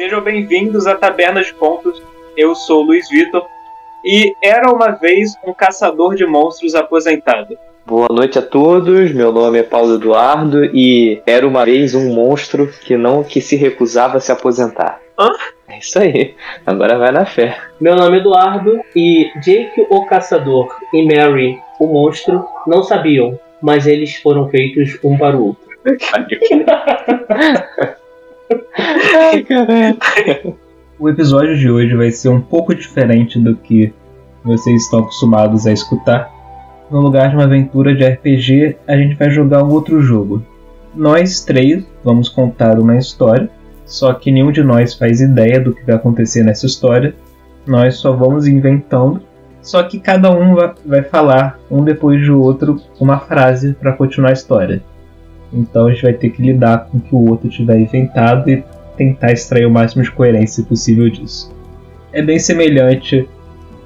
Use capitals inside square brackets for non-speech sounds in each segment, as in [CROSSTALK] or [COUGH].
Sejam bem-vindos à Taberna de Contos. Eu sou o Luiz Vitor e era uma vez um caçador de monstros aposentado. Boa noite a todos, meu nome é Paulo Eduardo e era uma vez um monstro que não que se recusava a se aposentar. Hã? É isso aí, agora vai na fé. Meu nome é Eduardo e Jake o Caçador e Mary o Monstro não sabiam, mas eles foram feitos um para o outro. [LAUGHS] [LAUGHS] Ai, caralho. O episódio de hoje vai ser um pouco diferente do que vocês estão acostumados a escutar. No lugar de uma aventura de RPG, a gente vai jogar um outro jogo. Nós três vamos contar uma história, só que nenhum de nós faz ideia do que vai acontecer nessa história. Nós só vamos inventando, só que cada um va- vai falar um depois do outro uma frase para continuar a história. Então a gente vai ter que lidar com o que o outro tiver inventado e tentar extrair o máximo de coerência possível disso. É bem semelhante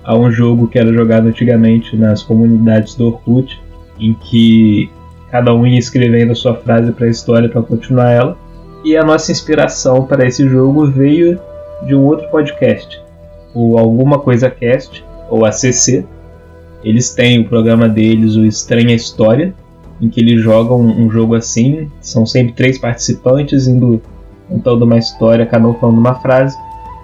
a um jogo que era jogado antigamente nas comunidades do Orkut, em que cada um ia escrevendo a sua frase para a história para continuar ela. E a nossa inspiração para esse jogo veio de um outro podcast, o Alguma Coisa Cast, ou ACC. Eles têm o programa deles, o Estranha História, em que eles jogam um jogo assim. São sempre três participantes indo contando uma história, cada um falando uma frase.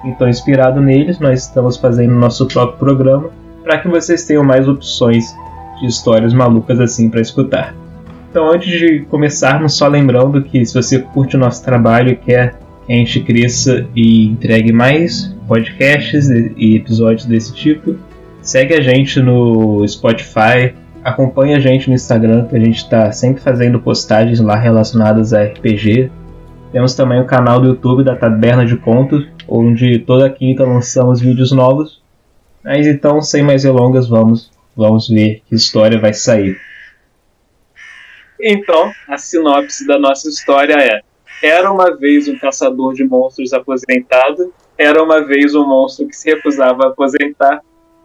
Então, inspirado neles, nós estamos fazendo nosso próprio programa para que vocês tenham mais opções de histórias malucas assim para escutar. Então, antes de começarmos, só lembrando que se você curte o nosso trabalho e quer que a gente cresça e entregue mais podcasts e e episódios desse tipo, segue a gente no Spotify, acompanhe a gente no Instagram, que a gente está sempre fazendo postagens lá relacionadas a RPG. Temos também o canal do YouTube da Taberna de Contos, onde toda quinta lançamos vídeos novos. Mas então, sem mais delongas, vamos, vamos ver que história vai sair. Então, a sinopse da nossa história é: Era uma vez um caçador de monstros aposentado, era uma vez um monstro que se recusava a aposentar,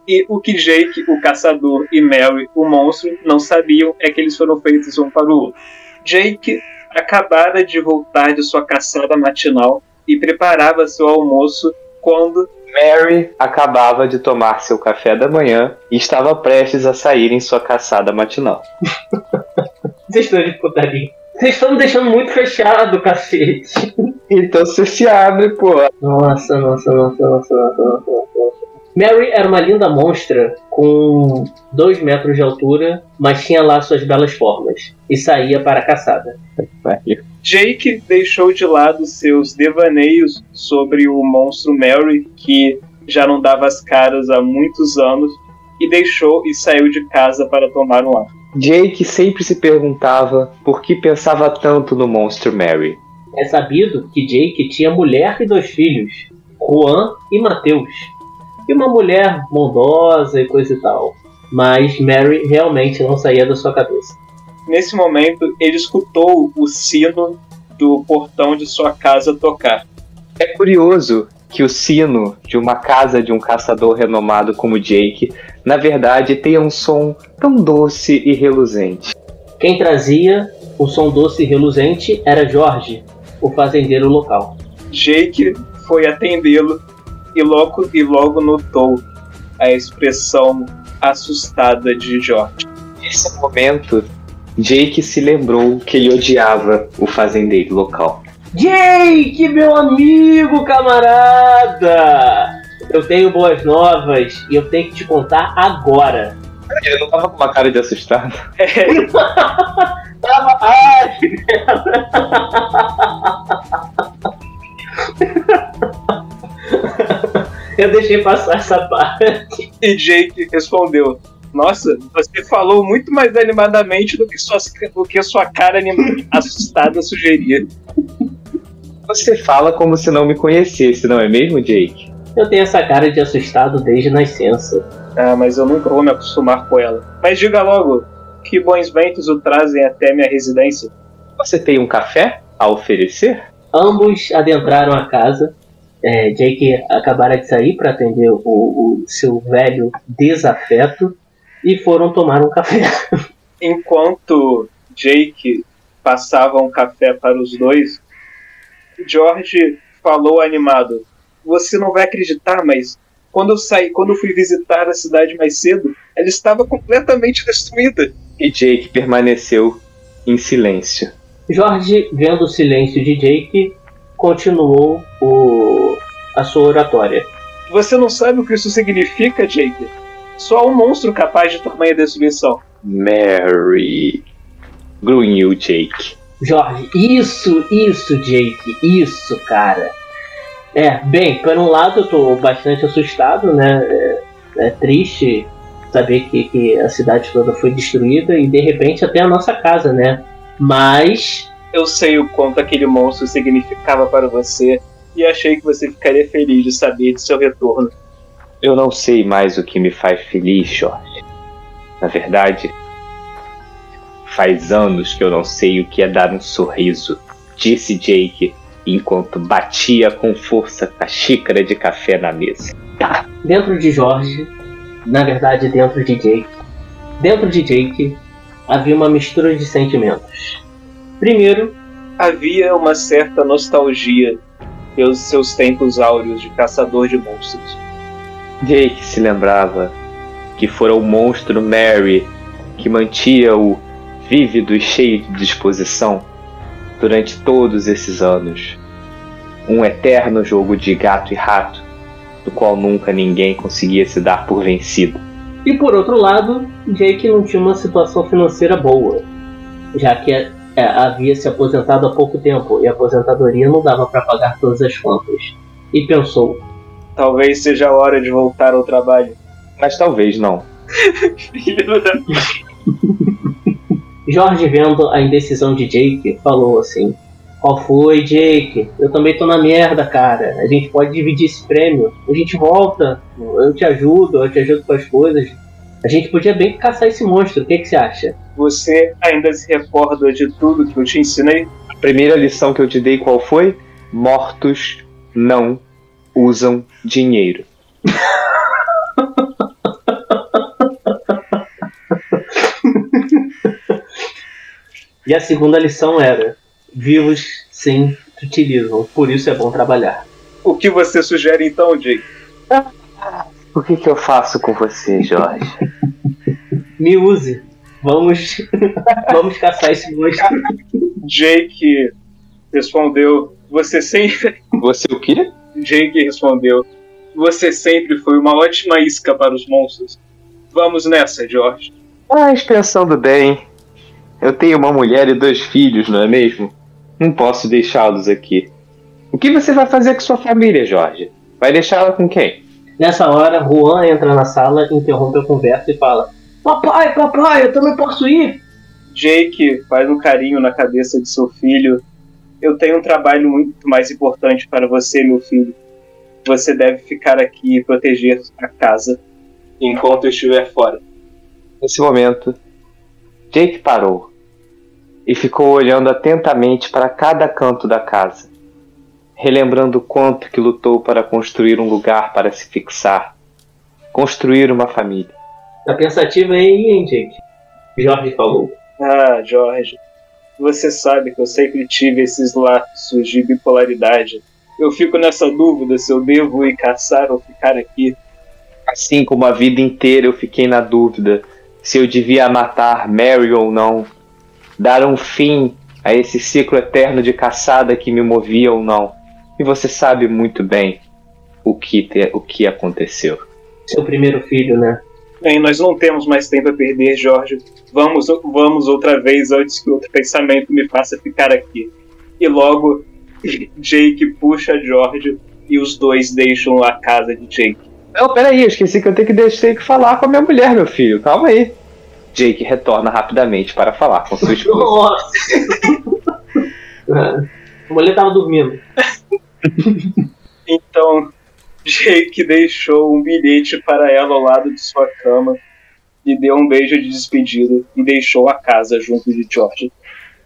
e o que Jake, o caçador, e Mary, o monstro, não sabiam é que eles foram feitos um para o outro. Jake acabara de voltar de sua caçada matinal e preparava seu almoço quando Mary acabava de tomar seu café da manhã e estava prestes a sair em sua caçada matinal. [LAUGHS] Vocês estão de putaria. Vocês estão me deixando muito fechado, cacete. Então você se abre, pô. Nossa, nossa, nossa, nossa, nossa, nossa, nossa. Mary era uma linda monstra com dois metros de altura, mas tinha lá suas belas formas e saía para a caçada. Jake deixou de lado seus devaneios sobre o monstro Mary, que já não dava as caras há muitos anos, e deixou e saiu de casa para tomar um ar. Jake sempre se perguntava por que pensava tanto no monstro Mary. É sabido que Jake tinha mulher e dois filhos, Juan e Mateus, e uma mulher bondosa e coisa e tal. Mas Mary realmente não saía da sua cabeça. Nesse momento, ele escutou o sino do portão de sua casa tocar. É curioso que o sino de uma casa de um caçador renomado como Jake, na verdade, tenha um som tão doce e reluzente. Quem trazia o som doce e reluzente era Jorge, o fazendeiro local. Jake foi atendê-lo e logo, e logo notou a expressão assustada de George. Nesse momento, Jake se lembrou que ele odiava o fazendeiro local. Jake, meu amigo, camarada! Eu tenho boas novas e eu tenho que te contar agora. Ele não tava com uma cara de assustado. [LAUGHS] Tava. Ai! [LAUGHS] [LAUGHS] Eu deixei passar essa parte. E Jake respondeu: Nossa, você falou muito mais animadamente do que, suas, do que sua cara [LAUGHS] assustada sugeria. Você fala como se não me conhecesse, não é mesmo, Jake? Eu tenho essa cara de assustado desde nascença. Ah, mas eu nunca vou me acostumar com ela. Mas diga logo, que bons ventos o trazem até minha residência? Você tem um café a oferecer? Ambos adentraram a casa. É, Jake acabara de sair para atender o, o seu velho desafeto e foram tomar um café. [LAUGHS] Enquanto Jake passava um café para os dois, George falou animado. Você não vai acreditar, mas quando eu saí, quando eu fui visitar a cidade mais cedo, ela estava completamente destruída. E Jake permaneceu em silêncio. Jorge, vendo o silêncio de Jake, continuou o... a sua oratória. Você não sabe o que isso significa, Jake? Só um monstro capaz de tamanha destruição. Mary. Grunhiu Jake. Jorge, isso, isso, Jake, isso, cara. É, bem, por um lado eu tô bastante assustado, né? É, é triste saber que, que a cidade toda foi destruída e de repente até a nossa casa, né? Mas. Eu sei o quanto aquele monstro significava para você e achei que você ficaria feliz de saber de seu retorno. Eu não sei mais o que me faz feliz, Jorge. Na verdade, faz anos que eu não sei o que é dar um sorriso, disse Jake enquanto batia com força a xícara de café na mesa. Dentro de Jorge, na verdade dentro de Jake, dentro de Jake havia uma mistura de sentimentos. Primeiro, havia uma certa nostalgia pelos seus tempos áureos de caçador de monstros. Jake se lembrava que fora o monstro Mary que mantia-o vívido e cheio de disposição durante todos esses anos. Um eterno jogo de gato e rato, do qual nunca ninguém conseguia se dar por vencido. E por outro lado, Jake não tinha uma situação financeira boa, já que é, havia se aposentado há pouco tempo e a aposentadoria não dava para pagar todas as contas. E pensou: talvez seja a hora de voltar ao trabalho. Mas talvez não. Filho [LAUGHS] da. Jorge, vendo a indecisão de Jake, falou assim: Qual foi, Jake? Eu também tô na merda, cara. A gente pode dividir esse prêmio. A gente volta. Eu te ajudo, eu te ajudo com as coisas. A gente podia bem caçar esse monstro. O que, que você acha? Você ainda se recorda de tudo que eu te ensinei? A primeira lição que eu te dei qual foi? Mortos não usam dinheiro. [LAUGHS] E a segunda lição era: vivos sim utilizam, por isso é bom trabalhar. O que você sugere então, Jake? O que, que eu faço com você, Jorge? [LAUGHS] Me use. Vamos, [LAUGHS] vamos caçar esse monstro. Jake respondeu: Você sempre. [LAUGHS] Você o quê? Jake respondeu: Você sempre foi uma ótima isca para os monstros. Vamos nessa, George. Mas pensando bem, eu tenho uma mulher e dois filhos, não é mesmo? Não posso deixá-los aqui. O que você vai fazer com sua família, Jorge? Vai deixá-la com quem? Nessa hora, Juan entra na sala, interrompe a conversa e fala: Papai, papai, eu também posso ir? Jake faz um carinho na cabeça de seu filho. Eu tenho um trabalho muito mais importante para você, meu filho. Você deve ficar aqui e proteger a casa enquanto eu estiver fora. Nesse momento, Jake parou e ficou olhando atentamente para cada canto da casa, relembrando o quanto que lutou para construir um lugar para se fixar, construir uma família. Tá pensativa aí, hein, Jake? Jorge falou. Ah, Jorge, você sabe que eu sempre tive esses lapsos de bipolaridade. Eu fico nessa dúvida se eu devo ir caçar ou ficar aqui. Assim como a vida inteira eu fiquei na dúvida se eu devia matar Mary ou não, dar um fim a esse ciclo eterno de caçada que me movia ou não. E você sabe muito bem o que, te, o que aconteceu. Seu primeiro filho, né? Bem, nós não temos mais tempo a perder, Jorge. Vamos, vamos outra vez antes que outro pensamento me faça ficar aqui. E logo, Jake puxa George e os dois deixam a casa de Jake. Não, peraí, eu esqueci que eu tenho que, deixar, que falar com a minha mulher, meu filho. Calma aí. Jake retorna rapidamente para falar com sua [LAUGHS] esposa. Nossa! [LAUGHS] a mulher tava dormindo. [LAUGHS] [LAUGHS] então, Jake deixou um bilhete para ela ao lado de sua cama e deu um beijo de despedida e deixou a casa junto de George.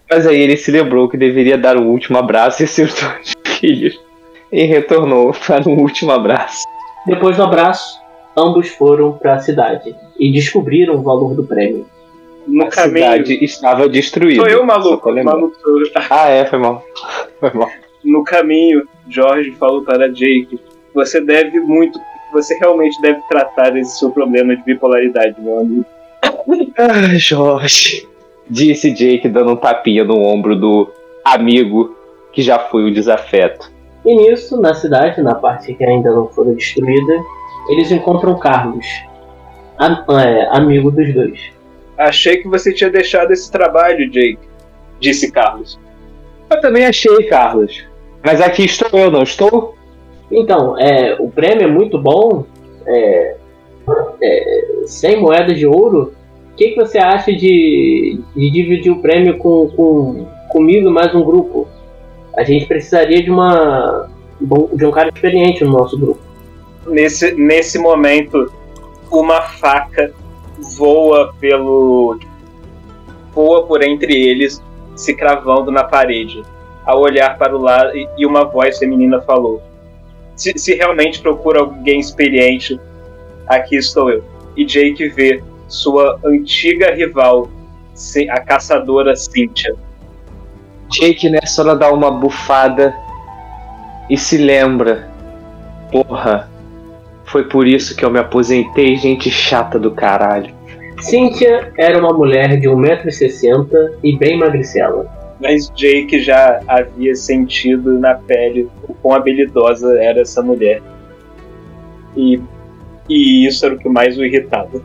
Mas aí ele se lembrou que deveria dar um último abraço e seus [LAUGHS] dois filhos e retornou para um último abraço. Depois do abraço, ambos foram para a cidade e descobriram o valor do prêmio. No a caminho. cidade estava destruída. Sou eu, maluco. maluco. Ah, é, foi mal. [LAUGHS] Foi mal. no caminho, George falou para Jake: você deve muito, você realmente deve tratar esse seu problema de bipolaridade, meu amigo. Ah, Jorge, disse Jake dando um tapinha no ombro do amigo que já foi o desafeto. E nisso, na cidade, na parte que ainda não foi destruída, eles encontram Carlos, am- é, amigo dos dois. Achei que você tinha deixado esse trabalho, Jake, disse Carlos. Eu também achei, Carlos. Mas aqui estou eu, não estou? Então, é, o prêmio é muito bom, é, é, 100 moedas de ouro. O que, que você acha de, de dividir o prêmio com, com, comigo e mais um grupo? A gente precisaria de uma de um cara experiente no nosso grupo. Nesse, nesse momento, uma faca voa pelo. voa por entre eles, se cravando na parede. Ao olhar para o lado, e- uma voz feminina falou: se, se realmente procura alguém experiente, aqui estou eu. E Jake vê sua antiga rival, a caçadora Cynthia. Jake nessa hora dá uma bufada e se lembra. Porra, foi por isso que eu me aposentei, gente chata do caralho. Cynthia era uma mulher de 1,60m e bem magricela. Mas Jake já havia sentido na pele o quão habilidosa era essa mulher. E, e isso era o que mais o irritava.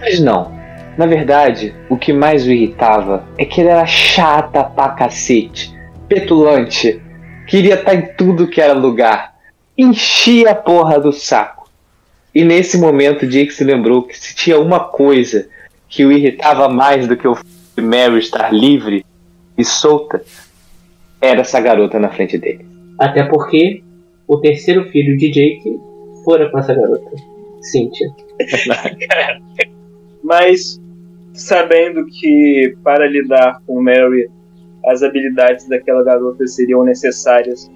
Mas não. Na verdade, o que mais o irritava é que ele era chata pra cacete, petulante, queria estar em tudo que era lugar, enchia a porra do saco. E nesse momento, Jake se lembrou que se tinha uma coisa que o irritava mais do que o Mary estar livre e solta, era essa garota na frente dele. Até porque o terceiro filho de Jake fora com essa garota, Cynthia. [LAUGHS] Mas, sabendo que para lidar com Mary, as habilidades daquela garota seriam necessárias,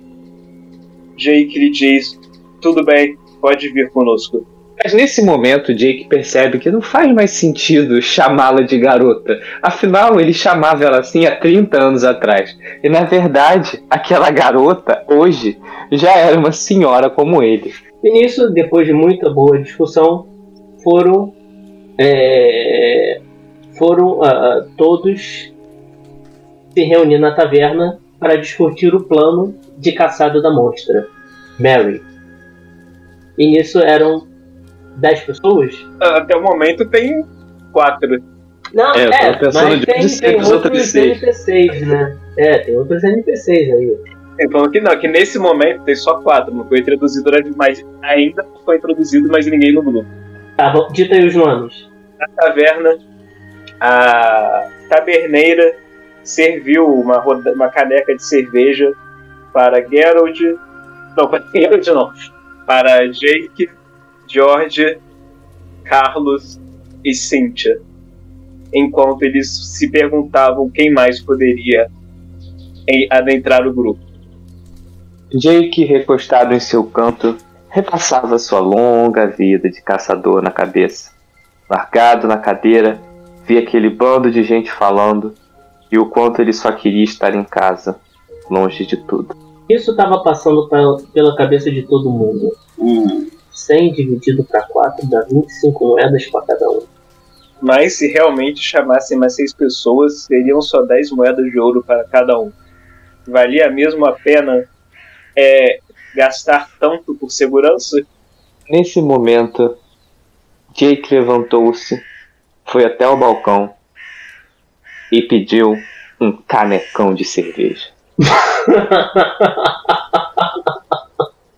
Jake lhe diz: Tudo bem, pode vir conosco. Mas nesse momento, Jake percebe que não faz mais sentido [LAUGHS] chamá-la de garota. Afinal, ele chamava ela assim há 30 anos atrás. E na verdade, aquela garota, hoje, já era uma senhora como ele. E nisso, depois de muita boa discussão, foram é, foram ah, todos se reunir na taverna para discutir o plano de caçada da monstra, Mary. E nisso eram 10 pessoas? Até o momento tem quatro. Não, É, é, mas de tem, ser tem os outros. NPCs, né? É, tem outros NPCs aí. Ele falou que não, que nesse momento tem só quatro, não foi introduzido durante mais. Ainda não foi introduzido mais ninguém no grupo. Tá, bom, dita aí os nomes. Na taverna, a taberneira serviu uma, roda- uma caneca de cerveja para Geralt. Não, [LAUGHS] para Geralt não. Para Jake, George, Carlos e Cynthia. Enquanto eles se perguntavam quem mais poderia em- adentrar o grupo. Jake, recostado em seu canto, repassava sua longa vida de caçador na cabeça. Largado na cadeira, via aquele bando de gente falando e o quanto ele só queria estar em casa, longe de tudo. Isso estava passando pra- pela cabeça de todo mundo. 100 dividido para 4 dá 25 moedas para cada um. Mas se realmente chamassem mais seis pessoas, seriam só 10 moedas de ouro para cada um. Valia mesmo a pena é, gastar tanto por segurança? Nesse momento, Jake levantou-se, foi até o balcão e pediu um canecão de cerveja. [LAUGHS]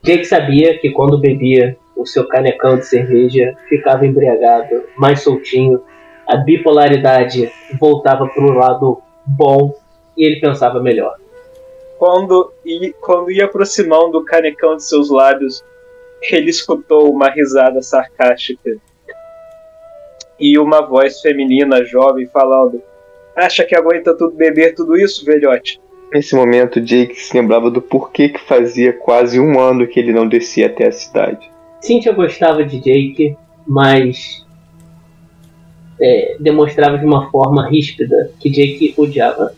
Jake sabia que quando bebia o seu canecão de cerveja, ficava embriagado, mais soltinho, a bipolaridade voltava para o lado bom e ele pensava melhor. Quando, i- quando ia aproximando o canecão de seus lábios, ele escutou uma risada sarcástica e uma voz feminina jovem falando: Acha que aguenta tudo beber tudo isso, velhote? Nesse momento, Jake se lembrava do porquê que fazia quase um ano que ele não descia até a cidade. Cynthia gostava de Jake, mas é, demonstrava de uma forma ríspida que Jake odiava.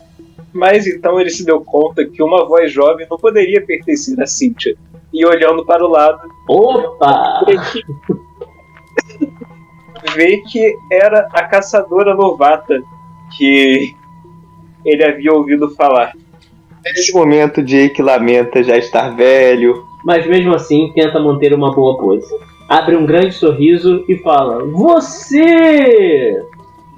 Mas então ele se deu conta que uma voz jovem não poderia pertencer a Cynthia. E olhando para o lado, Opa! vê que, vê que era a caçadora novata que ele havia ouvido falar. Nesse momento, Jake lamenta já estar velho. Mas mesmo assim tenta manter uma boa pose. Abre um grande sorriso e fala: Você!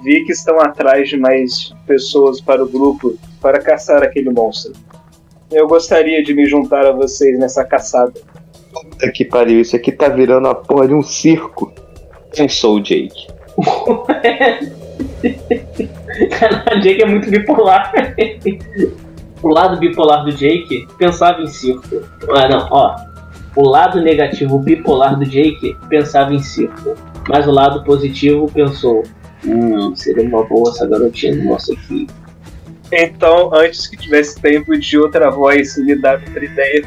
Vi que estão atrás de mais pessoas para o grupo para caçar aquele monstro. Eu gostaria de me juntar a vocês nessa caçada. Puta que pariu, isso aqui tá virando a porra de um circo. Eu sou o Jake. [LAUGHS] Jake é muito bipolar. O lado bipolar do Jake pensava em circo. Ah, não, ó. O lado negativo bipolar do Jake pensava em circo. Mas o lado positivo pensou: Hum, seria uma boa essa garotinha do nosso equipe. Então, antes que tivesse tempo de outra voz lhe dar outra ideia,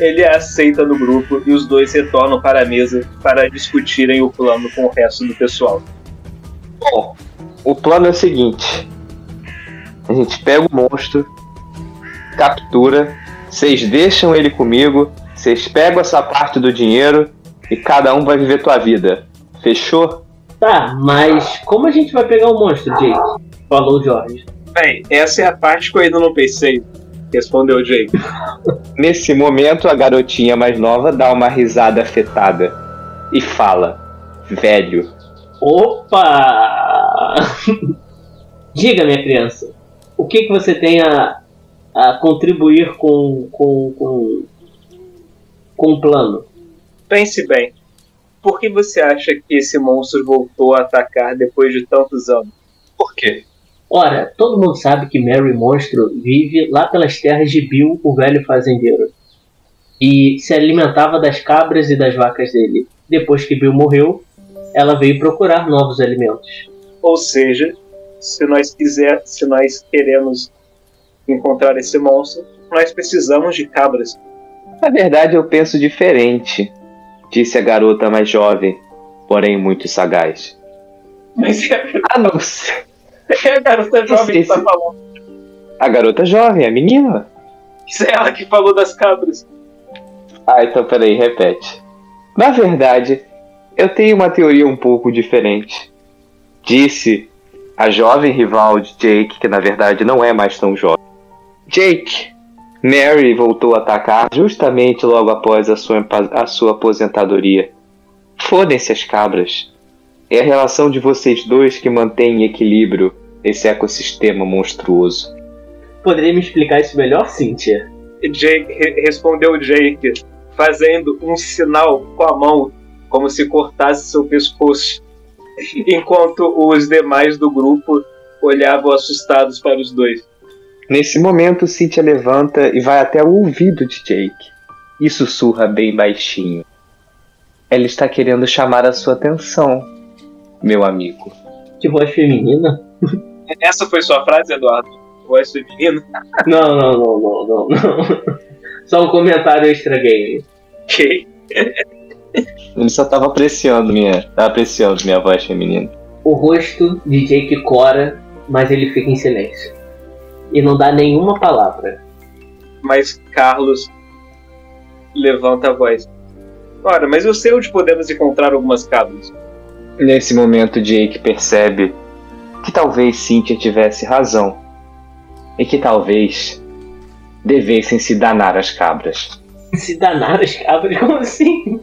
ele a aceita no grupo e os dois retornam para a mesa para discutirem o plano com o resto do pessoal. Bom, o plano é o seguinte: a gente pega o monstro, captura, vocês deixam ele comigo, vocês pegam essa parte do dinheiro e cada um vai viver tua vida. Fechou? Tá, mas como a gente vai pegar o monstro, Jake? Falou o George. Bem, essa é a parte que eu ainda não pensei, respondeu Jake. [LAUGHS] Nesse momento, a garotinha mais nova dá uma risada afetada e fala: Velho, Opa! [LAUGHS] Diga, minha criança, o que, que você tem a, a contribuir com, com, com, com o plano? Pense bem, por que você acha que esse monstro voltou a atacar depois de tantos anos? por quê? Ora, todo mundo sabe que Mary Monstro vive lá pelas terras de Bill, o velho fazendeiro, e se alimentava das cabras e das vacas dele. Depois que Bill morreu, ela veio procurar novos alimentos. Ou seja, se nós quiser, se nós queremos encontrar esse monstro, nós precisamos de cabras. Na verdade, eu penso diferente, disse a garota mais jovem, porém muito sagaz. Mas é Ah, não sei. é a garota jovem que tá falando. A garota jovem, a menina? Isso é ela que falou das cabras. Ah, então peraí, repete. Na verdade, eu tenho uma teoria um pouco diferente. Disse a jovem rival de Jake, que na verdade não é mais tão jovem. Jake, Mary voltou a atacar justamente logo após a sua, a sua aposentadoria. Fodem-se as cabras. É a relação de vocês dois que mantém em equilíbrio esse ecossistema monstruoso. Poderia me explicar isso melhor, Cynthia? Jake re- respondeu Jake, fazendo um sinal com a mão, como se cortasse seu pescoço, [LAUGHS] enquanto os demais do grupo olhavam assustados para os dois. Nesse momento, Cynthia levanta e vai até o ouvido de Jake e sussurra bem baixinho. Ela está querendo chamar a sua atenção, meu amigo. De voz feminina? [LAUGHS] Essa foi sua frase, Eduardo? Voz feminina? [LAUGHS] Não, não, não, não, não, não. [LAUGHS] Só um comentário extra game. Ok. Ele só estava apreciando minha, tava apreciando minha voz feminina. O rosto de Jake cora, mas ele fica em silêncio. E não dá nenhuma palavra. Mas Carlos levanta a voz. Ora, mas eu sei onde podemos encontrar algumas cabras. Nesse momento, Jake percebe que talvez Cynthia tivesse razão e que talvez devessem se danar as cabras. Se danar as cabras, como assim?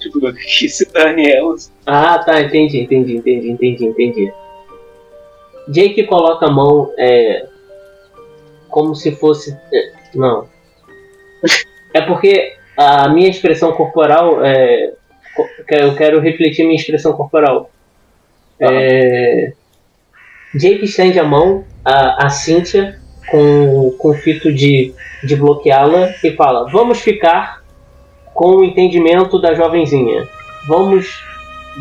Tipo, que se dane elas. Ah, tá, entendi, entendi, entendi, entendi, entendi. Jake coloca a mão é, como se fosse. é, não. É porque a minha expressão corporal. É, eu quero refletir minha expressão corporal. É, Jake estende a mão a, a Cynthia com, com o fito de, de bloqueá-la e fala: Vamos ficar com o entendimento da jovenzinha. Vamos.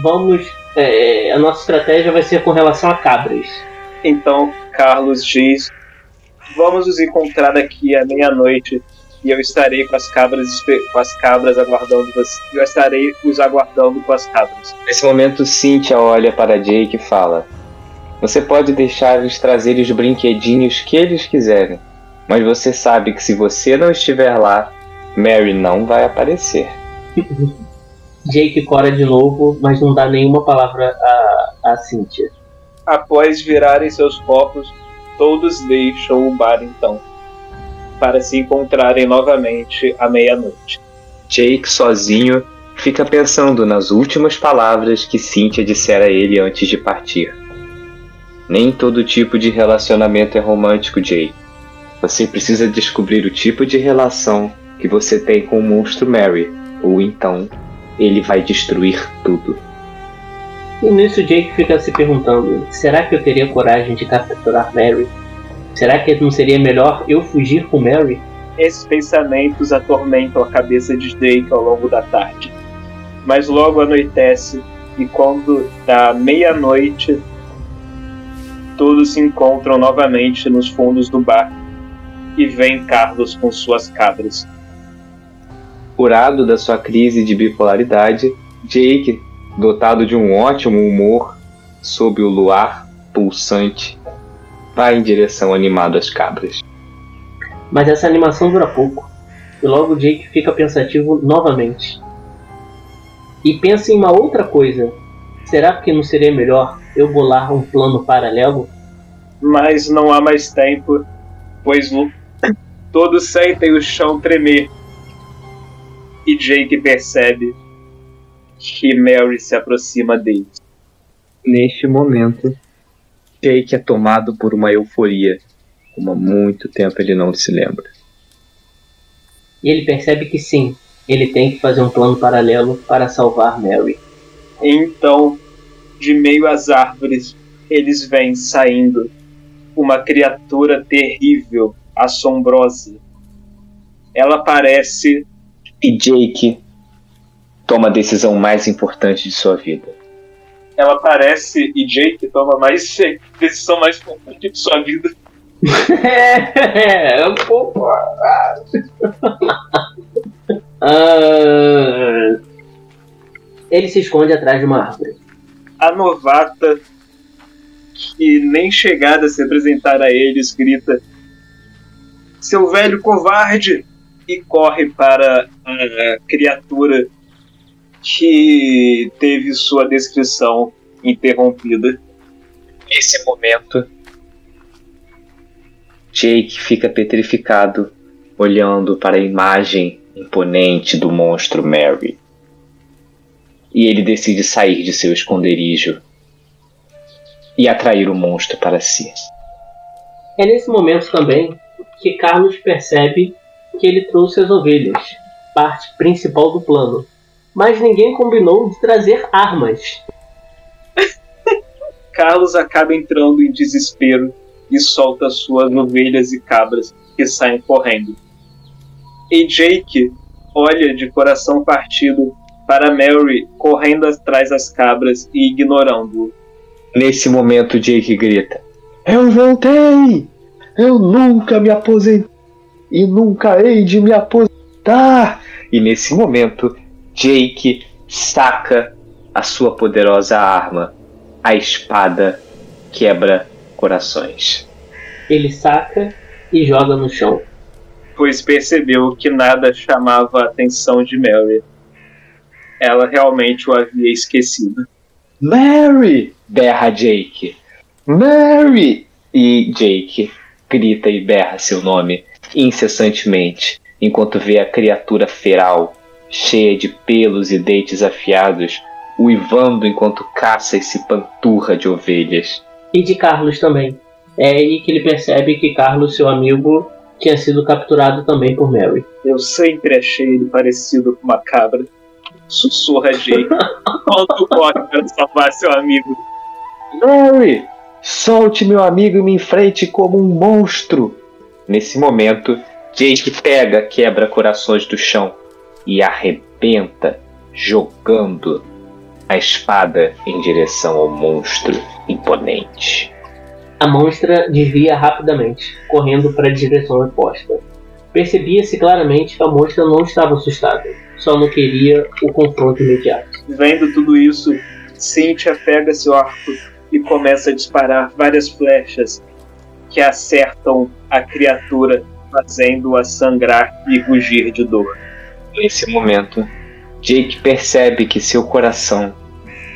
Vamos. é, a nossa estratégia vai ser com relação a cabras. Então Carlos diz: Vamos nos encontrar aqui à meia-noite e eu estarei com as cabras com as cabras aguardando você. Eu estarei os aguardando com as cabras. Nesse momento, Cynthia olha para Jake e fala: Você pode deixar eles trazerem os brinquedinhos que eles quiserem, mas você sabe que se você não estiver lá, Mary não vai aparecer. [LAUGHS] Jake cora de novo, mas não dá nenhuma palavra a, a Cynthia. Após virarem seus copos, todos deixam o bar então, para se encontrarem novamente à meia-noite. Jake, sozinho, fica pensando nas últimas palavras que Cynthia dissera a ele antes de partir. Nem todo tipo de relacionamento é romântico, Jake. Você precisa descobrir o tipo de relação que você tem com o monstro Mary, ou então ele vai destruir tudo. E nisso Jake fica se perguntando: será que eu teria coragem de capturar Mary? Será que não seria melhor eu fugir com Mary? Esses pensamentos atormentam a cabeça de Jake ao longo da tarde. Mas logo anoitece e quando dá meia-noite, todos se encontram novamente nos fundos do bar e vem Carlos com suas cabras. Curado da sua crise de bipolaridade, Jake, dotado de um ótimo humor, sob o luar pulsante, vai em direção animada às cabras. Mas essa animação dura pouco, e logo Jake fica pensativo novamente. E pensa em uma outra coisa. Será que não seria melhor eu bolar um plano paralelo? Mas não há mais tempo, pois todos sentem o chão tremer e Jake percebe que Mary se aproxima deles. Neste momento, Jake é tomado por uma euforia, como há muito tempo ele não se lembra. E ele percebe que sim, ele tem que fazer um plano paralelo para salvar Mary. Então, de meio às árvores, eles vêm saindo uma criatura terrível, assombrosa. Ela parece e Jake toma a decisão mais importante de sua vida. Ela aparece e Jake toma mais [LAUGHS] decisão mais importante de sua vida. é, [LAUGHS] um pouco. [LAUGHS] Ah, ele se esconde atrás de uma árvore. A novata, que nem chegada a se apresentar a eles, grita: Seu velho covarde! e corre para a criatura que teve sua descrição interrompida. Nesse momento, Jake fica petrificado, olhando para a imagem imponente do monstro Mary. E ele decide sair de seu esconderijo e atrair o monstro para si. É nesse momento também que Carlos percebe que ele trouxe as ovelhas, parte principal do plano. Mas ninguém combinou de trazer armas. [LAUGHS] Carlos acaba entrando em desespero e solta suas ovelhas e cabras, que saem correndo. E Jake olha de coração partido para Mary correndo atrás das cabras e ignorando-o. Nesse momento, Jake grita: Eu voltei! Eu nunca me aposentei! e nunca hei de me aposentar. E nesse momento, Jake saca a sua poderosa arma, a espada quebra corações. Ele saca e joga no chão. Pois percebeu que nada chamava a atenção de Mary. Ela realmente o havia esquecido. Mary! berra Jake. Mary! E Jake grita e berra seu nome incessantemente, enquanto vê a criatura feral, cheia de pelos e dentes afiados, uivando enquanto caça e se panturra de ovelhas. E de Carlos também. É aí que ele percebe que Carlos, seu amigo, tinha sido capturado também por Mary. Eu sempre achei ele parecido com uma cabra. Sussurra Jake enquanto [LAUGHS] corre para salvar seu amigo. Mary! Solte meu amigo e me enfrente como um monstro! Nesse momento, Jake pega quebra-corações do chão e arrebenta, jogando a espada em direção ao monstro imponente. A monstra desvia rapidamente, correndo para a direção oposta. Percebia-se claramente que a monstra não estava assustada, só não queria o confronto imediato. Vendo tudo isso, Cynthia pega seu arco e começa a disparar várias flechas que acertam a criatura, fazendo-a sangrar e rugir de dor. Nesse momento, Jake percebe que seu coração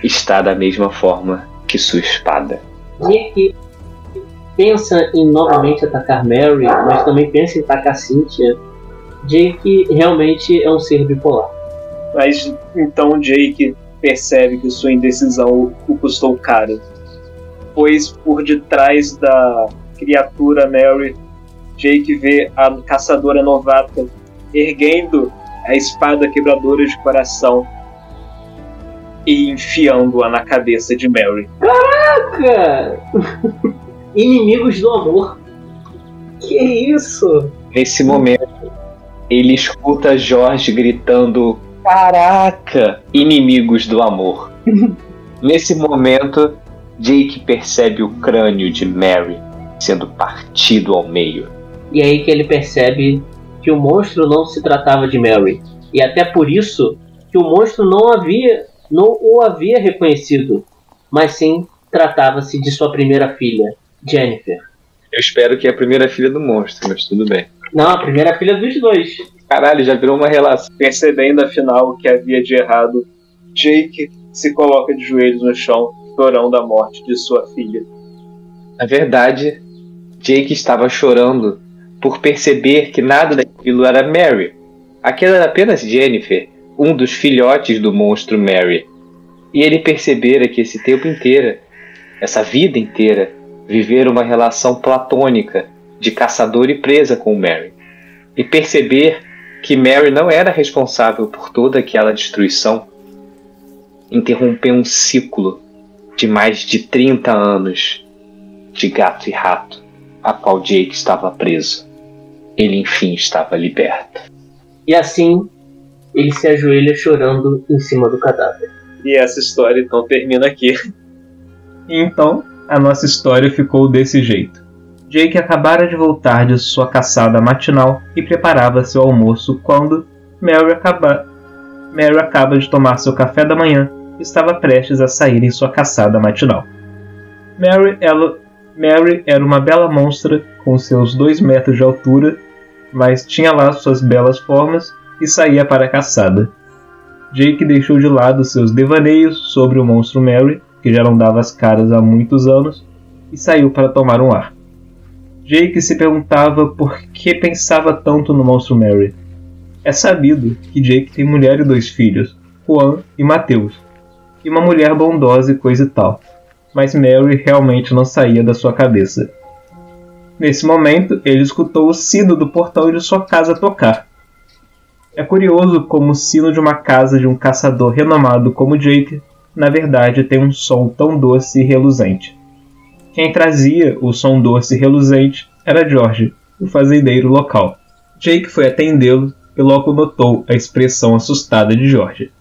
está da mesma forma que sua espada. Jake pensa em novamente atacar Mary, mas também pensa em atacar Cynthia. Jake realmente é um ser bipolar. Mas então Jake percebe que sua indecisão o custou caro. Pois por detrás da criatura Mary, Jake vê a caçadora novata erguendo a espada quebradora de coração e enfiando-a na cabeça de Mary. Caraca! [LAUGHS] Inimigos do amor. Que isso? Nesse momento, ele escuta Jorge gritando: Caraca! Inimigos do amor. [LAUGHS] Nesse momento, Jake percebe o crânio de Mary sendo partido ao meio. E aí que ele percebe que o monstro não se tratava de Mary. E até por isso que o monstro não havia não o havia reconhecido, mas sim tratava-se de sua primeira filha, Jennifer. Eu espero que é a primeira filha do monstro, mas tudo bem. Não, a primeira filha dos dois. Caralho, já virou uma relação. Percebendo afinal o que havia de errado, Jake se coloca de joelhos no chão, chorando a morte de sua filha. Na verdade, Jake estava chorando por perceber que nada daquilo era Mary. Aquela era apenas Jennifer, um dos filhotes do monstro Mary. E ele percebera que esse tempo inteiro, essa vida inteira, viver uma relação platônica de caçador e presa com Mary. E perceber que Mary não era responsável por toda aquela destruição, interrompeu um ciclo de mais de 30 anos de gato e rato, a qual Jake estava preso. Ele enfim estava liberto. E assim, ele se ajoelha chorando em cima do cadáver. E essa história então termina aqui. Então, a nossa história ficou desse jeito. Jake acabara de voltar de sua caçada matinal e preparava seu almoço quando Mary acaba... Mary acaba de tomar seu café da manhã e estava prestes a sair em sua caçada matinal. Mary, ela... Mary era uma bela monstra com seus dois metros de altura, mas tinha lá suas belas formas e saía para a caçada. Jake deixou de lado seus devaneios sobre o monstro Mary, que já não dava as caras há muitos anos, e saiu para tomar um ar. Jake se perguntava por que pensava tanto no monstro Mary. É sabido que Jake tem mulher e dois filhos, Juan e Mateus, e uma mulher bondosa e coisa e tal, mas Mary realmente não saía da sua cabeça. Nesse momento, ele escutou o sino do portão de sua casa tocar. É curioso como o sino de uma casa de um caçador renomado como Jake, na verdade, tem um som tão doce e reluzente. Quem trazia o som doce e reluzente era George, o fazendeiro local. Jake foi atendê-lo e logo notou a expressão assustada de George.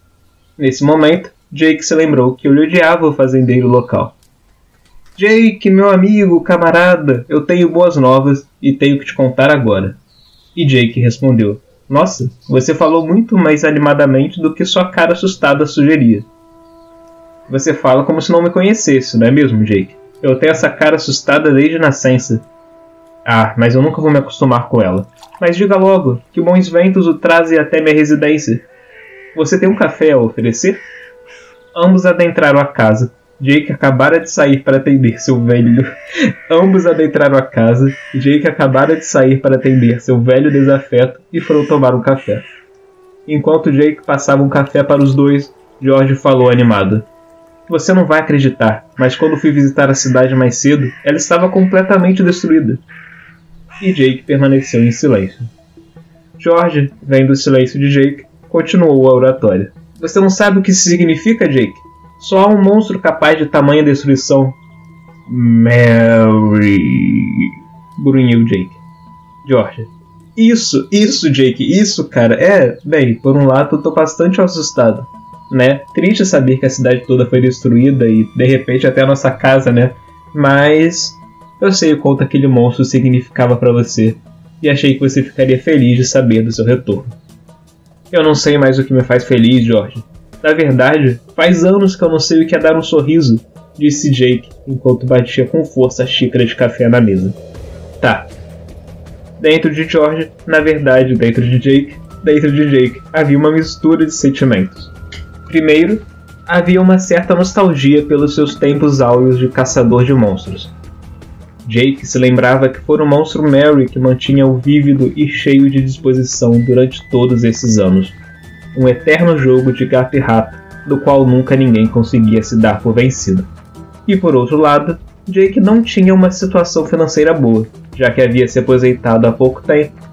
Nesse momento, Jake se lembrou que ele odiava o fazendeiro local. Jake, meu amigo, camarada, eu tenho boas novas e tenho que te contar agora. E Jake respondeu: Nossa, você falou muito mais animadamente do que sua cara assustada sugeria. Você fala como se não me conhecesse, não é mesmo, Jake? Eu tenho essa cara assustada desde nascença. Ah, mas eu nunca vou me acostumar com ela. Mas diga logo, que bons ventos o trazem até minha residência. Você tem um café a oferecer? Ambos adentraram a casa. Jake acabara de sair para atender seu velho. [LAUGHS] Ambos adentraram a casa. Jake acabara de sair para atender seu velho desafeto e foram tomar um café. Enquanto Jake passava um café para os dois, George falou animado: Você não vai acreditar, mas quando fui visitar a cidade mais cedo, ela estava completamente destruída. E Jake permaneceu em silêncio. George, vendo o silêncio de Jake, continuou a oratória. Você não sabe o que isso significa, Jake? Só há um monstro capaz de tamanha destruição. Mary. Grunhiu Jake. George. Isso, isso, Jake, isso, cara. É, bem, por um lado eu tô bastante assustado, né? Triste saber que a cidade toda foi destruída e de repente até a nossa casa, né? Mas eu sei o quanto aquele monstro significava para você e achei que você ficaria feliz de saber do seu retorno. Eu não sei mais o que me faz feliz, George. Na verdade, faz anos que eu não sei o que é dar um sorriso. disse Jake enquanto batia com força a xícara de café na mesa. Tá. Dentro de George, na verdade, dentro de Jake, dentro de Jake havia uma mistura de sentimentos. Primeiro, havia uma certa nostalgia pelos seus tempos áureos de caçador de monstros. Jake se lembrava que foi o monstro Mary que mantinha-o vívido e cheio de disposição durante todos esses anos. Um eterno jogo de gato e rato, do qual nunca ninguém conseguia se dar por vencido. E por outro lado, Jake não tinha uma situação financeira boa, já que havia se aposentado há pouco tempo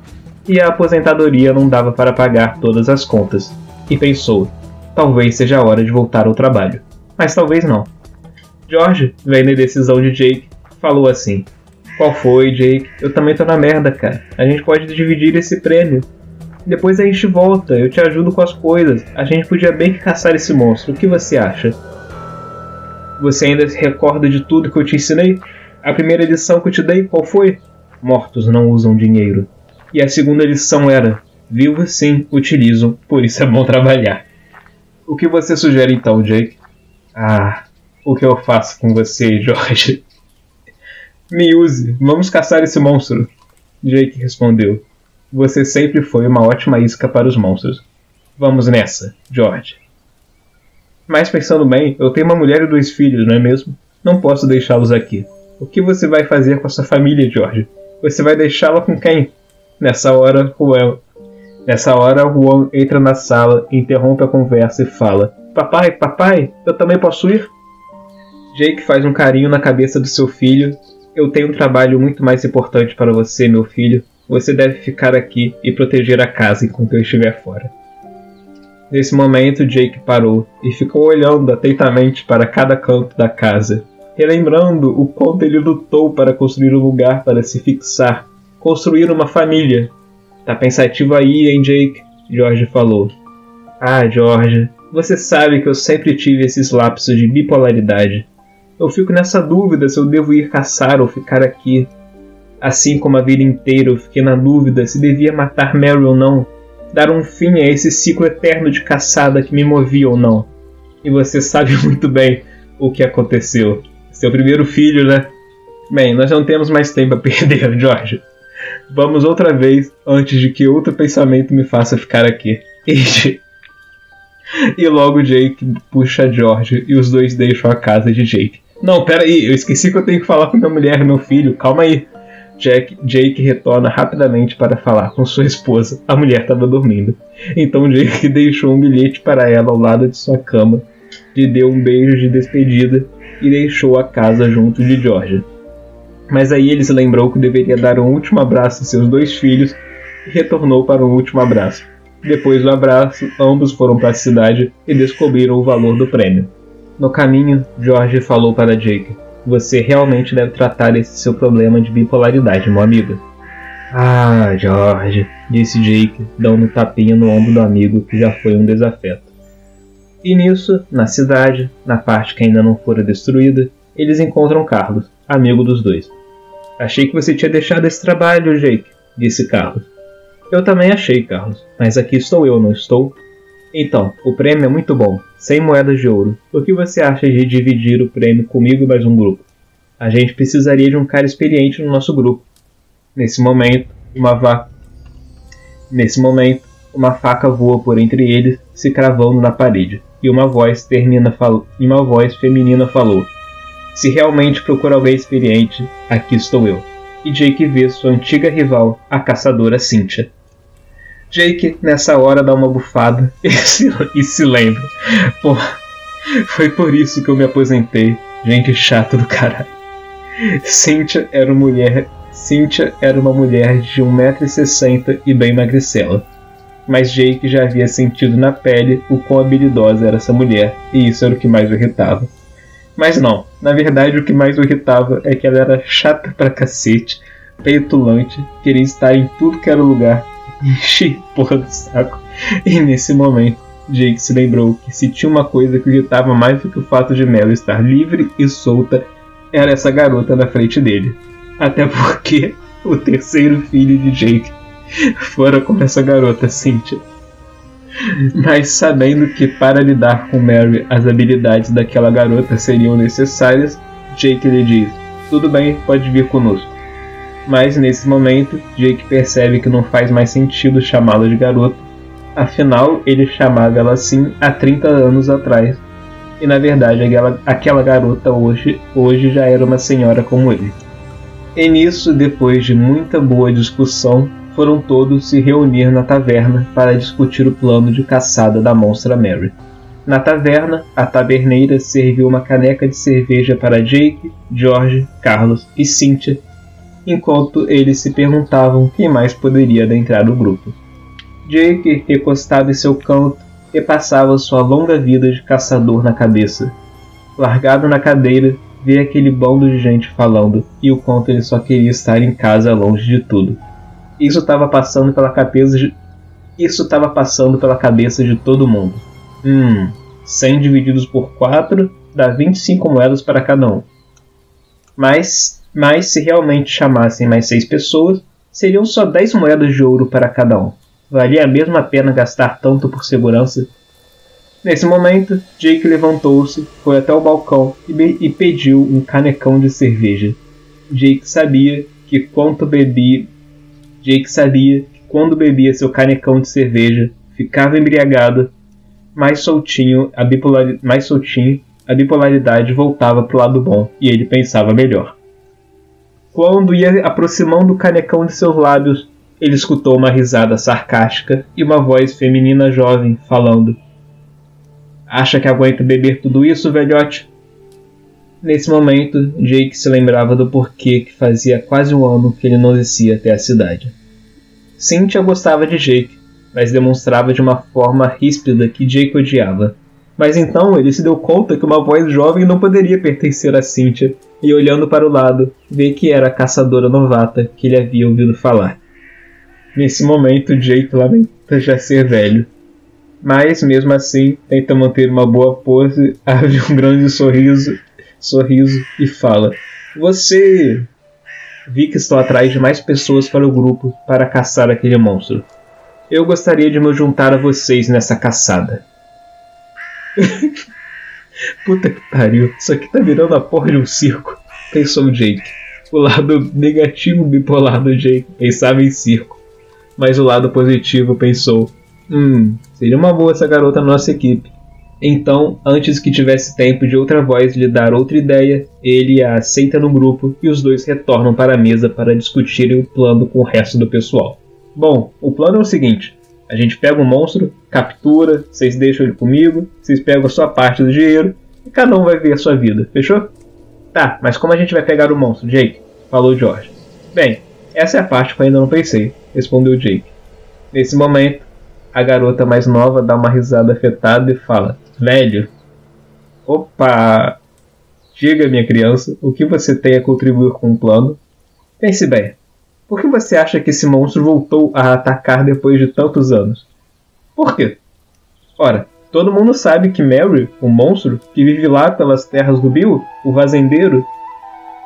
e a aposentadoria não dava para pagar todas as contas. E pensou: talvez seja a hora de voltar ao trabalho. Mas talvez não. George, vendo a decisão de Jake, falou assim: Qual foi, Jake? Eu também tô na merda, cara. A gente pode dividir esse prêmio. Depois a gente volta, eu te ajudo com as coisas. A gente podia bem que caçar esse monstro. O que você acha? Você ainda se recorda de tudo que eu te ensinei? A primeira lição que eu te dei, qual foi? Mortos não usam dinheiro. E a segunda lição era: vivos sim utilizam, por isso é bom trabalhar. O que você sugere então, Jake? Ah, o que eu faço com você, George? [LAUGHS] Me use, vamos caçar esse monstro. Jake respondeu. Você sempre foi uma ótima isca para os monstros. Vamos nessa, George. Mas pensando bem, eu tenho uma mulher e dois filhos, não é mesmo? Não posso deixá-los aqui. O que você vai fazer com a sua família, George? Você vai deixá-la com quem? Nessa hora, Juan, nessa hora, Juan entra na sala, interrompe a conversa e fala: Papai, papai, eu também posso ir? Jake faz um carinho na cabeça do seu filho. Eu tenho um trabalho muito mais importante para você, meu filho. Você deve ficar aqui e proteger a casa enquanto eu estiver fora. Nesse momento, Jake parou e ficou olhando atentamente para cada canto da casa, relembrando o quanto ele lutou para construir um lugar para se fixar, construir uma família. Tá pensativo aí, hein, Jake? George falou. Ah, George, você sabe que eu sempre tive esses lapsos de bipolaridade. Eu fico nessa dúvida se eu devo ir caçar ou ficar aqui. Assim como a vida inteira eu fiquei na dúvida se devia matar Mary ou não dar um fim a esse ciclo eterno de caçada que me movia ou não. E você sabe [LAUGHS] muito bem o que aconteceu. Seu primeiro filho, né? Bem, nós não temos mais tempo a perder, [LAUGHS] George. Vamos outra vez antes de que outro pensamento me faça ficar aqui. [LAUGHS] E, e logo Jake puxa George e os dois deixam a casa de Jake. Não, pera aí, eu esqueci que eu tenho que falar com minha mulher e meu filho. Calma aí. Jack, Jake retorna rapidamente para falar com sua esposa. A mulher estava dormindo. Então Jake [LAUGHS] deixou um bilhete para ela ao lado de sua cama, lhe deu um beijo de despedida e deixou a casa junto de Georgia. Mas aí ele se lembrou que deveria dar um último abraço a seus dois filhos e retornou para um último abraço. Depois do abraço, ambos foram para a cidade e descobriram o valor do prêmio. No caminho, George falou para Jake: você realmente deve tratar esse seu problema de bipolaridade, meu amigo. Ah, George, disse Jake, dando um tapinha no ombro do amigo que já foi um desafeto. E nisso, na cidade, na parte que ainda não fora destruída, eles encontram Carlos, amigo dos dois. Achei que você tinha deixado esse trabalho, Jake, disse Carlos. Eu também achei, Carlos, mas aqui estou eu, não estou? Então, o prêmio é muito bom, 100 moedas de ouro. O que você acha de dividir o prêmio comigo e mais um grupo? A gente precisaria de um cara experiente no nosso grupo. Nesse momento, uma. Nesse momento, uma faca voa por entre eles, se cravando na parede, e uma voz termina e uma voz feminina falou: Se realmente procura alguém experiente, aqui estou eu. E Jake vê sua antiga rival, a caçadora Cynthia. Jake, nessa hora, dá uma bufada [LAUGHS] e se, e se lembra. Pô, foi por isso que eu me aposentei. Gente chata do caralho. Cynthia era uma mulher. Cynthia era uma mulher de 1,60m e bem magricela. Mas Jake já havia sentido na pele o quão habilidosa era essa mulher, e isso era o que mais o irritava. Mas não, na verdade o que mais o irritava é que ela era chata pra cacete, petulante, queria estar em tudo que era lugar [LAUGHS] enchi porra do saco. E nesse momento, Jake se lembrou que se tinha uma coisa que irritava mais do que o fato de Mel estar livre e solta, era essa garota na frente dele. Até porque o terceiro filho de Jake fora com essa garota, Cynthia. Mas sabendo que para lidar com Mary as habilidades daquela garota seriam necessárias, Jake lhe diz: Tudo bem, pode vir conosco. Mas nesse momento, Jake percebe que não faz mais sentido chamá-la de garota, afinal ele chamava ela assim há 30 anos atrás. E na verdade aquela, aquela garota hoje, hoje já era uma senhora como ele. E nisso, depois de muita boa discussão, foram todos se reunir na taverna para discutir o plano de caçada da monstra Mary. Na taverna, a taberneira serviu uma caneca de cerveja para Jake, George, Carlos e Cynthia, enquanto eles se perguntavam quem mais poderia adentrar o grupo. Jake, recostado em seu canto, repassava sua longa vida de caçador na cabeça. Largado na cadeira, via aquele bando de gente falando e o quanto ele só queria estar em casa longe de tudo. Isso estava passando pela cabeça de... Isso estava passando pela cabeça de todo mundo. Hum, 100 divididos por 4 dá 25 moedas para cada um. Mas, mas se realmente chamassem mais 6 pessoas, seriam só 10 moedas de ouro para cada um. Valia a mesma pena gastar tanto por segurança? Nesse momento, Jake levantou-se, foi até o balcão e, e pediu um canecão de cerveja. Jake sabia que quanto bebia Jake sabia que quando bebia seu canecão de cerveja, ficava embriagado, mais soltinho, a mais soltinho, a bipolaridade voltava para o lado bom e ele pensava melhor. Quando ia aproximando o canecão de seus lábios, ele escutou uma risada sarcástica e uma voz feminina jovem falando: Acha que aguenta beber tudo isso, velhote? Nesse momento, Jake se lembrava do porquê que fazia quase um ano que ele não descia até a cidade. Cynthia gostava de Jake, mas demonstrava de uma forma ríspida que Jake odiava. Mas então ele se deu conta que uma voz jovem não poderia pertencer a Cynthia, e olhando para o lado, vê que era a caçadora novata que ele havia ouvido falar. Nesse momento, Jake lamenta já ser velho. Mas, mesmo assim, tenta manter uma boa pose, [LAUGHS] abre um grande sorriso, sorriso e fala: Você Vi que estou atrás de mais pessoas para o grupo para caçar aquele monstro. Eu gostaria de me juntar a vocês nessa caçada. [LAUGHS] Puta que pariu, isso aqui tá virando a porra de um circo, pensou Jake. O lado negativo bipolar do Jake pensava em circo, mas o lado positivo pensou: hum, seria uma boa essa garota na nossa equipe. Então, antes que tivesse tempo de outra voz lhe dar outra ideia, ele a aceita no grupo e os dois retornam para a mesa para discutirem o plano com o resto do pessoal. Bom, o plano é o seguinte: a gente pega um monstro, captura, vocês deixam ele comigo, vocês pegam a sua parte do dinheiro e cada um vai ver a sua vida, fechou? Tá, mas como a gente vai pegar o monstro, Jake? Falou George. Bem, essa é a parte que eu ainda não pensei, respondeu Jake. Nesse momento, a garota mais nova dá uma risada afetada e fala: Velho. Opa! Diga, minha criança, o que você tem a contribuir com o plano? Pense bem. Por que você acha que esse monstro voltou a atacar depois de tantos anos? Por quê? Ora, todo mundo sabe que Mary, o monstro, que vive lá pelas terras do Bill, o fazendeiro,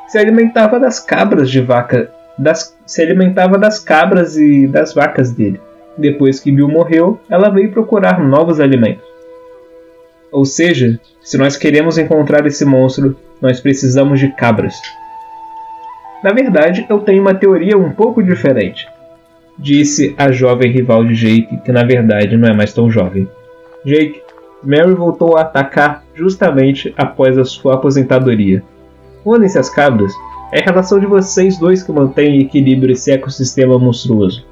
se alimentava das cabras de vaca. Das, se alimentava das cabras e das vacas dele. Depois que Bill morreu, ela veio procurar novos alimentos. Ou seja, se nós queremos encontrar esse monstro, nós precisamos de cabras. Na verdade, eu tenho uma teoria um pouco diferente, disse a jovem rival de Jake, que na verdade não é mais tão jovem. Jake, Mary voltou a atacar justamente após a sua aposentadoria. Unem-se as cabras. É a relação de vocês dois que mantém em equilíbrio esse ecossistema monstruoso.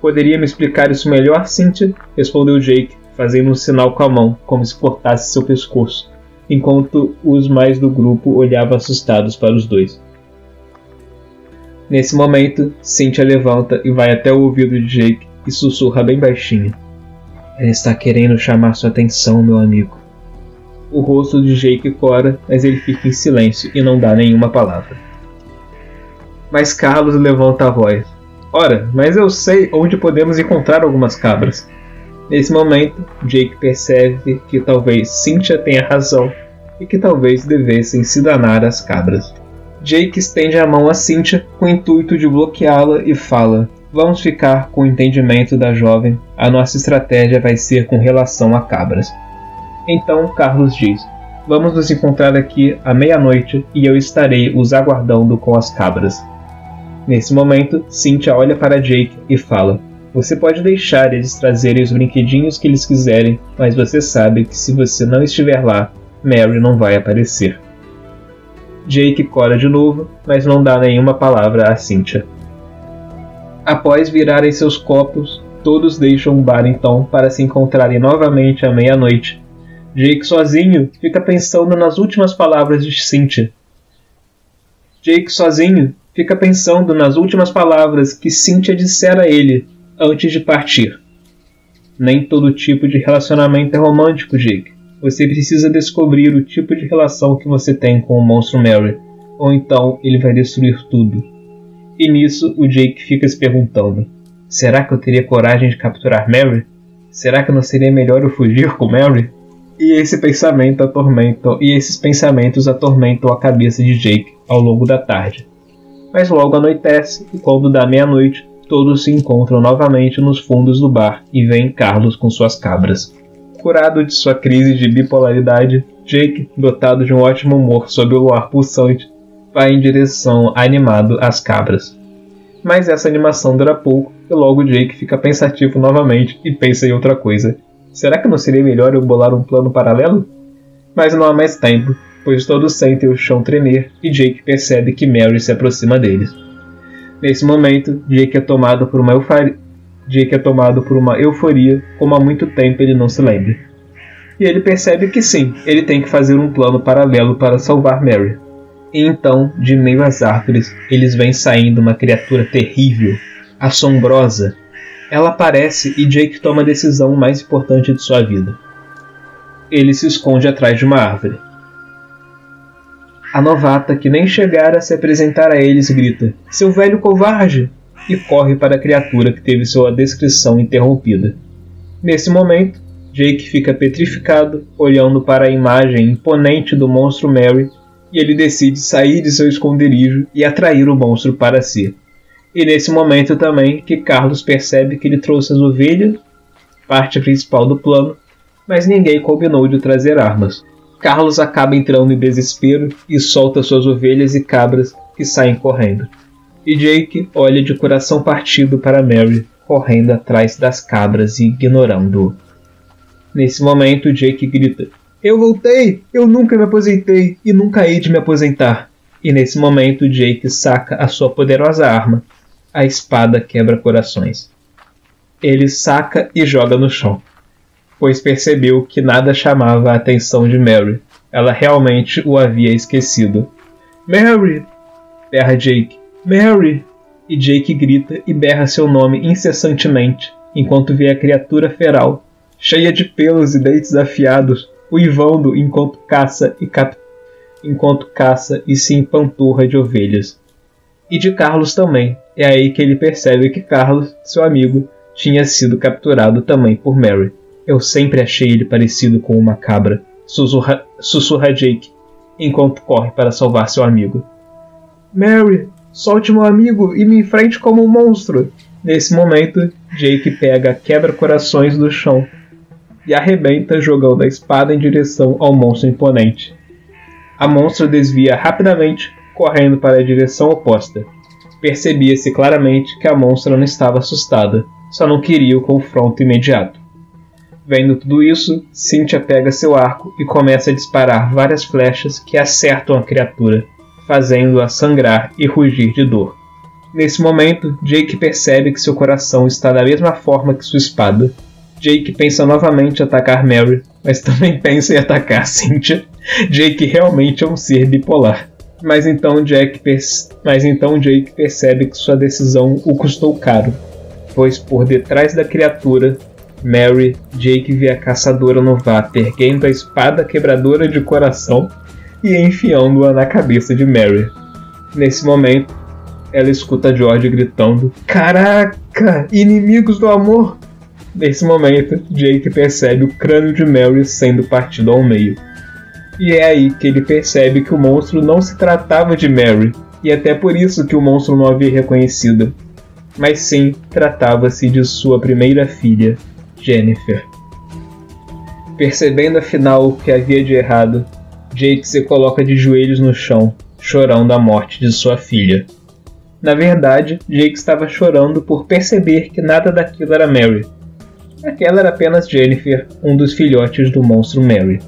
Poderia me explicar isso melhor, Cynthia? respondeu Jake, fazendo um sinal com a mão, como se cortasse seu pescoço, enquanto os mais do grupo olhavam assustados para os dois. Nesse momento, Cynthia levanta e vai até o ouvido de Jake e sussurra bem baixinho. Ela está querendo chamar sua atenção, meu amigo. O rosto de Jake cora, mas ele fica em silêncio e não dá nenhuma palavra. Mas Carlos levanta a voz. Ora, mas eu sei onde podemos encontrar algumas cabras. Nesse momento, Jake percebe que talvez Cynthia tenha razão e que talvez devessem se danar as cabras. Jake estende a mão a Cynthia com o intuito de bloqueá-la e fala: Vamos ficar com o entendimento da jovem. A nossa estratégia vai ser com relação a cabras. Então Carlos diz: Vamos nos encontrar aqui à meia-noite e eu estarei os aguardando com as cabras. Nesse momento, Cynthia olha para Jake e fala: Você pode deixar eles trazerem os brinquedinhos que eles quiserem, mas você sabe que se você não estiver lá, Mary não vai aparecer. Jake cora de novo, mas não dá nenhuma palavra a Cynthia. Após virarem seus copos, todos deixam o bar então para se encontrarem novamente à meia-noite. Jake sozinho fica pensando nas últimas palavras de Cynthia. Jake sozinho fica pensando nas últimas palavras que Cynthia dissera a ele antes de partir. Nem todo tipo de relacionamento é romântico, Jake. Você precisa descobrir o tipo de relação que você tem com o monstro Mary, ou então ele vai destruir tudo. E nisso o Jake fica se perguntando: será que eu teria coragem de capturar Mary? Será que não seria melhor eu fugir com Mary? E esse pensamento atormenta, e esses pensamentos atormentam a cabeça de Jake ao longo da tarde. Mas logo anoitece e quando dá meia-noite, todos se encontram novamente nos fundos do bar e veem Carlos com suas cabras. Curado de sua crise de bipolaridade, Jake, dotado de um ótimo humor sob o luar pulsante, vai em direção animado às cabras. Mas essa animação dura pouco e logo Jake fica pensativo novamente e pensa em outra coisa. Será que não seria melhor eu bolar um plano paralelo? Mas não há mais tempo, pois todos sentem o chão tremer e Jake percebe que Mary se aproxima deles. Nesse momento, Jake é tomado por uma euforia, Jake é tomado por uma euforia como há muito tempo ele não se lembra. E ele percebe que sim, ele tem que fazer um plano paralelo para salvar Mary. E então, de meio às árvores, eles vêm saindo uma criatura terrível, assombrosa. Ela aparece e Jake toma a decisão mais importante de sua vida. Ele se esconde atrás de uma árvore. A novata, que nem chegara a se apresentar a eles, grita: Seu velho covarde! E corre para a criatura que teve sua descrição interrompida. Nesse momento, Jake fica petrificado, olhando para a imagem imponente do monstro Mary e ele decide sair de seu esconderijo e atrair o monstro para si. E nesse momento também que Carlos percebe que ele trouxe as ovelhas, parte principal do plano, mas ninguém combinou de trazer armas. Carlos acaba entrando em desespero e solta suas ovelhas e cabras que saem correndo. E Jake olha de coração partido para Mary, correndo atrás das cabras e ignorando-o. Nesse momento, Jake grita: eu voltei! Eu nunca me aposentei e nunca hei de me aposentar. E nesse momento, Jake saca a sua poderosa arma, a espada quebra-corações. Ele saca e joga no chão, pois percebeu que nada chamava a atenção de Mary. Ela realmente o havia esquecido. Mary! berra Jake. Mary! E Jake grita e berra seu nome incessantemente, enquanto vê a criatura feral, cheia de pelos e dentes afiados, uivando enquanto caça e cap... enquanto caça e se empanturra de ovelhas. E de Carlos também. É aí que ele percebe que Carlos, seu amigo, tinha sido capturado também por Mary. Eu sempre achei ele parecido com uma cabra, sussurra, sussurra Jake, enquanto corre para salvar seu amigo. Mary, solte meu amigo e me enfrente como um monstro. Nesse momento, Jake pega quebra-corações do chão e arrebenta jogando a espada em direção ao monstro imponente. A monstro desvia rapidamente, correndo para a direção oposta. Percebia-se claramente que a monstra não estava assustada, só não queria o confronto imediato. Vendo tudo isso, Cynthia pega seu arco e começa a disparar várias flechas que acertam a criatura, fazendo-a sangrar e rugir de dor. Nesse momento, Jake percebe que seu coração está da mesma forma que sua espada, Jake pensa novamente em atacar Mary, mas [LAUGHS] também pensa em atacar Cynthia. Jake realmente é um ser bipolar. Mas então, Jack mas então Jake percebe que sua decisão o custou caro, pois por detrás da criatura, Mary, Jake vê a caçadora novata erguendo a espada quebradora de coração e enfiando-a na cabeça de Mary. Nesse momento, ela escuta George gritando: Caraca, inimigos do amor! Nesse momento, Jake percebe o crânio de Mary sendo partido ao meio. E é aí que ele percebe que o monstro não se tratava de Mary, e até por isso que o monstro não havia reconhecido. mas sim tratava-se de sua primeira filha, Jennifer. Percebendo afinal o que havia de errado, Jake se coloca de joelhos no chão, chorando a morte de sua filha. Na verdade, Jake estava chorando por perceber que nada daquilo era Mary. Aquela era apenas Jennifer, um dos filhotes do monstro Mary.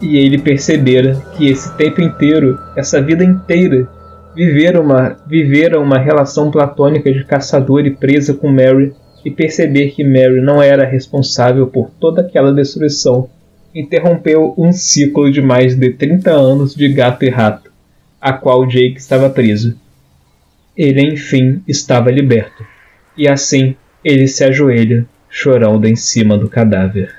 E ele percebera que esse tempo inteiro, essa vida inteira, vivera uma, vivera uma relação platônica de caçador e presa com Mary e perceber que Mary não era responsável por toda aquela destruição interrompeu um ciclo de mais de 30 anos de gato e rato, a qual Jake estava preso. Ele enfim estava liberto, e assim ele se ajoelha, chorando em cima do cadáver.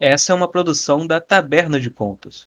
Essa é uma produção da Taberna de Contos.